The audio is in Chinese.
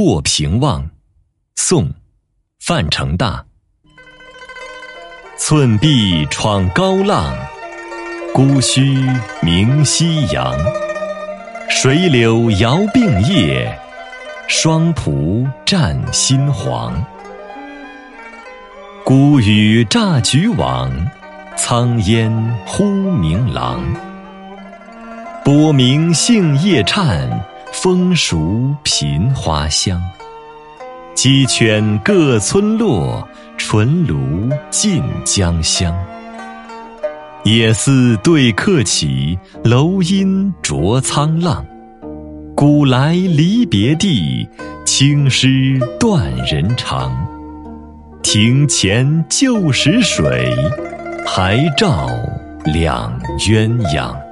过平望，宋·范成大。寸壁闯高浪，孤须鸣夕阳。水柳摇并叶，双蒲占新黄。孤雨乍举网，苍烟忽明廊。波鸣杏叶颤。风熟频花香，鸡犬各村落，纯炉尽江乡。野寺对客起，楼阴着沧浪。古来离别地，青诗断人肠。庭前旧时水，还照两鸳鸯。